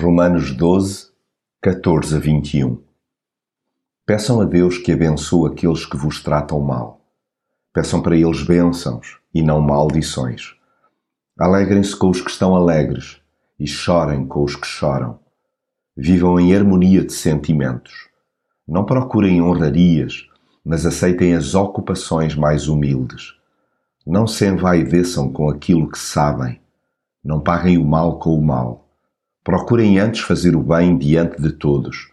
Romanos 12, 14 a 21 Peçam a Deus que abençoe aqueles que vos tratam mal. Peçam para eles bênçãos e não maldições. Alegrem-se com os que estão alegres e chorem com os que choram. Vivam em harmonia de sentimentos. Não procurem honrarias, mas aceitem as ocupações mais humildes. Não se envaideçam com aquilo que sabem. Não paguem o mal com o mal Procurem antes fazer o bem diante de todos.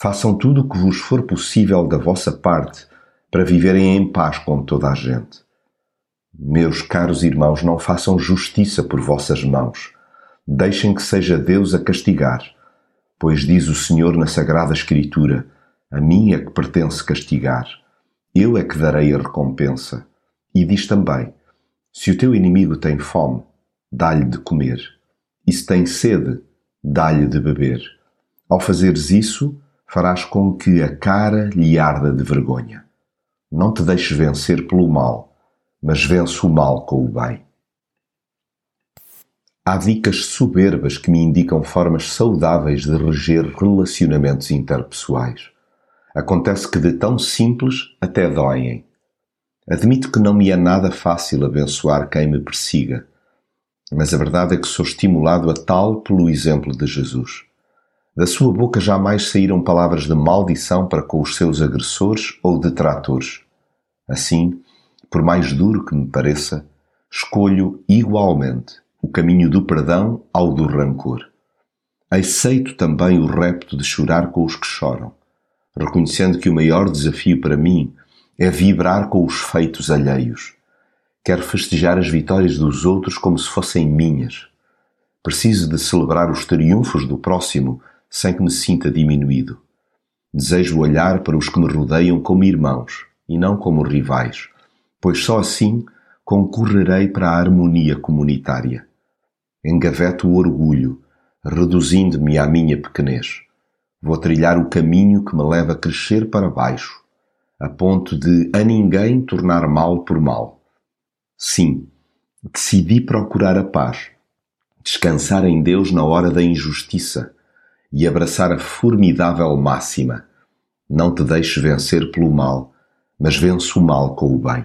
Façam tudo o que vos for possível da vossa parte para viverem em paz com toda a gente. Meus caros irmãos, não façam justiça por vossas mãos. Deixem que seja Deus a castigar, pois diz o Senhor na Sagrada Escritura: A mim é que pertence castigar. Eu é que darei a recompensa. E diz também: Se o teu inimigo tem fome, dá-lhe de comer. E se tem sede, dá-lhe de beber. Ao fazeres isso, farás com que a cara lhe arda de vergonha. Não te deixes vencer pelo mal, mas vence o mal com o bem. Há dicas soberbas que me indicam formas saudáveis de reger relacionamentos interpessoais. Acontece que de tão simples até doem. Admito que não me é nada fácil abençoar quem me persiga mas a verdade é que sou estimulado a tal pelo exemplo de Jesus. Da sua boca jamais saíram palavras de maldição para com os seus agressores ou detratores. Assim, por mais duro que me pareça, escolho igualmente o caminho do perdão ao do rancor. Aceito também o repto de chorar com os que choram, reconhecendo que o maior desafio para mim é vibrar com os feitos alheios Quero festejar as vitórias dos outros como se fossem minhas. Preciso de celebrar os triunfos do próximo sem que me sinta diminuído. Desejo olhar para os que me rodeiam como irmãos e não como rivais, pois só assim concorrerei para a harmonia comunitária. Engaveto o orgulho, reduzindo-me à minha pequenez. Vou trilhar o caminho que me leva a crescer para baixo, a ponto de a ninguém tornar mal por mal Sim, decidi procurar a paz, descansar em Deus na hora da injustiça e abraçar a formidável máxima: não te deixes vencer pelo mal, mas vence o mal com o bem.